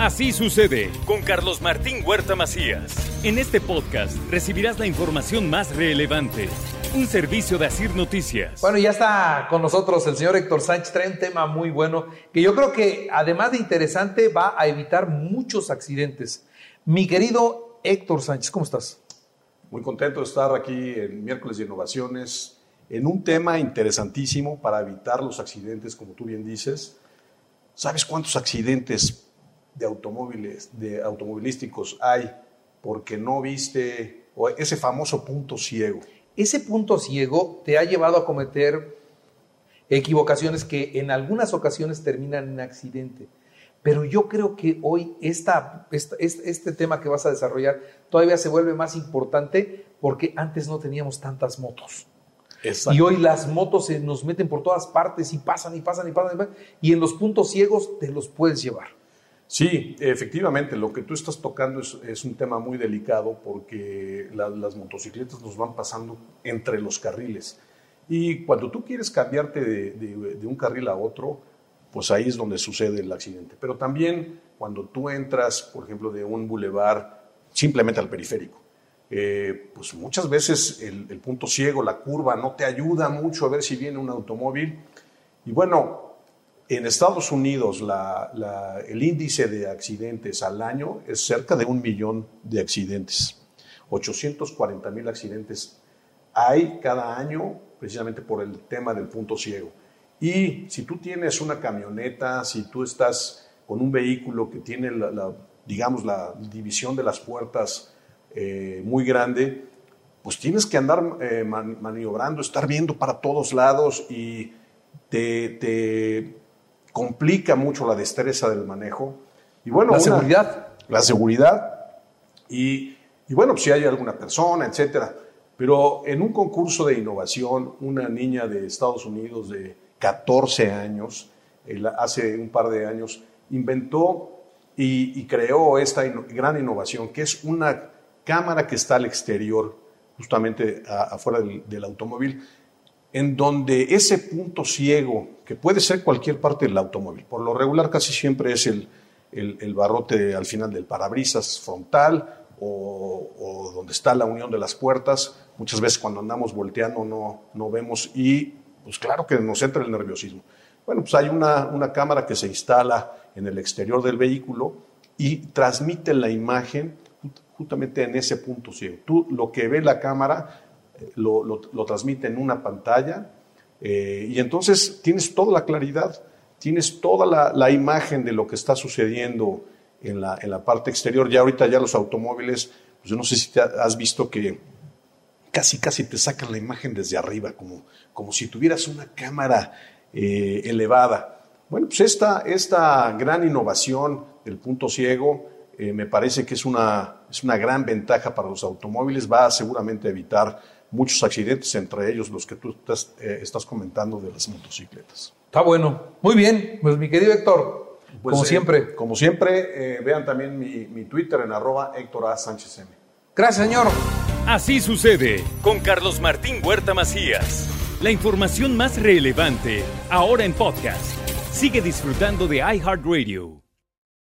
Así sucede con Carlos Martín Huerta Macías. En este podcast recibirás la información más relevante. Un servicio de Asir Noticias. Bueno, ya está con nosotros el señor Héctor Sánchez. Trae un tema muy bueno que yo creo que además de interesante va a evitar muchos accidentes. Mi querido Héctor Sánchez, ¿cómo estás? Muy contento de estar aquí en miércoles de innovaciones en un tema interesantísimo para evitar los accidentes, como tú bien dices. ¿Sabes cuántos accidentes de automóviles, de automovilísticos hay porque no viste ese famoso punto ciego? Ese punto ciego te ha llevado a cometer equivocaciones que en algunas ocasiones terminan en accidente. Pero yo creo que hoy esta, esta, este tema que vas a desarrollar todavía se vuelve más importante porque antes no teníamos tantas motos. Y hoy las motos se nos meten por todas partes y pasan y pasan y pasan y pasan. Y en los puntos ciegos te los puedes llevar. Sí, efectivamente, lo que tú estás tocando es, un tema muy delicado porque las motocicletas nos van pasando entre los carriles. Y cuando tú quieres cambiarte de, un carril a otro, pues ahí es donde sucede el accidente. Pero también cuando tú entras, por ejemplo, de un bulevar simplemente al periférico, eh, pues muchas veces el, el punto ciego, la curva, no te ayuda mucho a ver si viene un automóvil. Y bueno, en Estados Unidos el índice de accidentes al año es cerca de un millón de accidentes. 840 mil accidentes hay cada año precisamente por el tema del punto ciego. Y si tú tienes una camioneta, si tú estás con un vehículo que tiene, la, digamos, la división de las puertas eh, muy grande, pues tienes que andar eh, maniobrando, estar viendo para todos lados y te complica mucho la destreza del manejo. Y bueno, la seguridad. La seguridad. Y, bueno, pues, si hay alguna persona, etcétera. Pero en un concurso de innovación, una niña de Estados Unidos de 14 años, hace un par de años, inventó y, creó esta gran innovación, que es una cámara que está al exterior, justamente afuera del automóvil, en donde ese punto ciego, que puede ser cualquier parte del automóvil, por lo regular casi siempre es el, el, barrote al final del parabrisas frontal o, donde está la unión de las puertas, muchas veces cuando andamos volteando no, no vemos y pues claro que nos entra el nerviosismo. Bueno, pues hay una, una cámara que se instala en el exterior del vehículo y transmite la imagen justamente en ese punto ciego. Tú lo que ve la cámara lo, lo, transmite en una pantalla eh, y entonces tienes toda la claridad, tienes toda la, imagen de lo que está sucediendo en la, en la, parte exterior. Ya ahorita ya los automóviles, pues yo no sé si has visto que casi casi te sacan la imagen desde arriba, como, como si tuvieras una cámara eh, elevada. Bueno, pues esta, esta gran innovación del punto ciego eh, me parece que es una, es una gran ventaja para los automóviles, va a seguramente evitar muchos accidentes, entre ellos los que tú estás, eh, comentando de las motocicletas. Está bueno. Muy bien, pues mi querido Héctor, pues, como eh, siempre. Como siempre, eh, vean también mi, Twitter en arroba Héctor A. Sánchez M. Gracias, señor. Así sucede con Carlos Martín Huerta Macías. La información más relevante, ahora en podcast. Sigue disfrutando de iHeartRadio.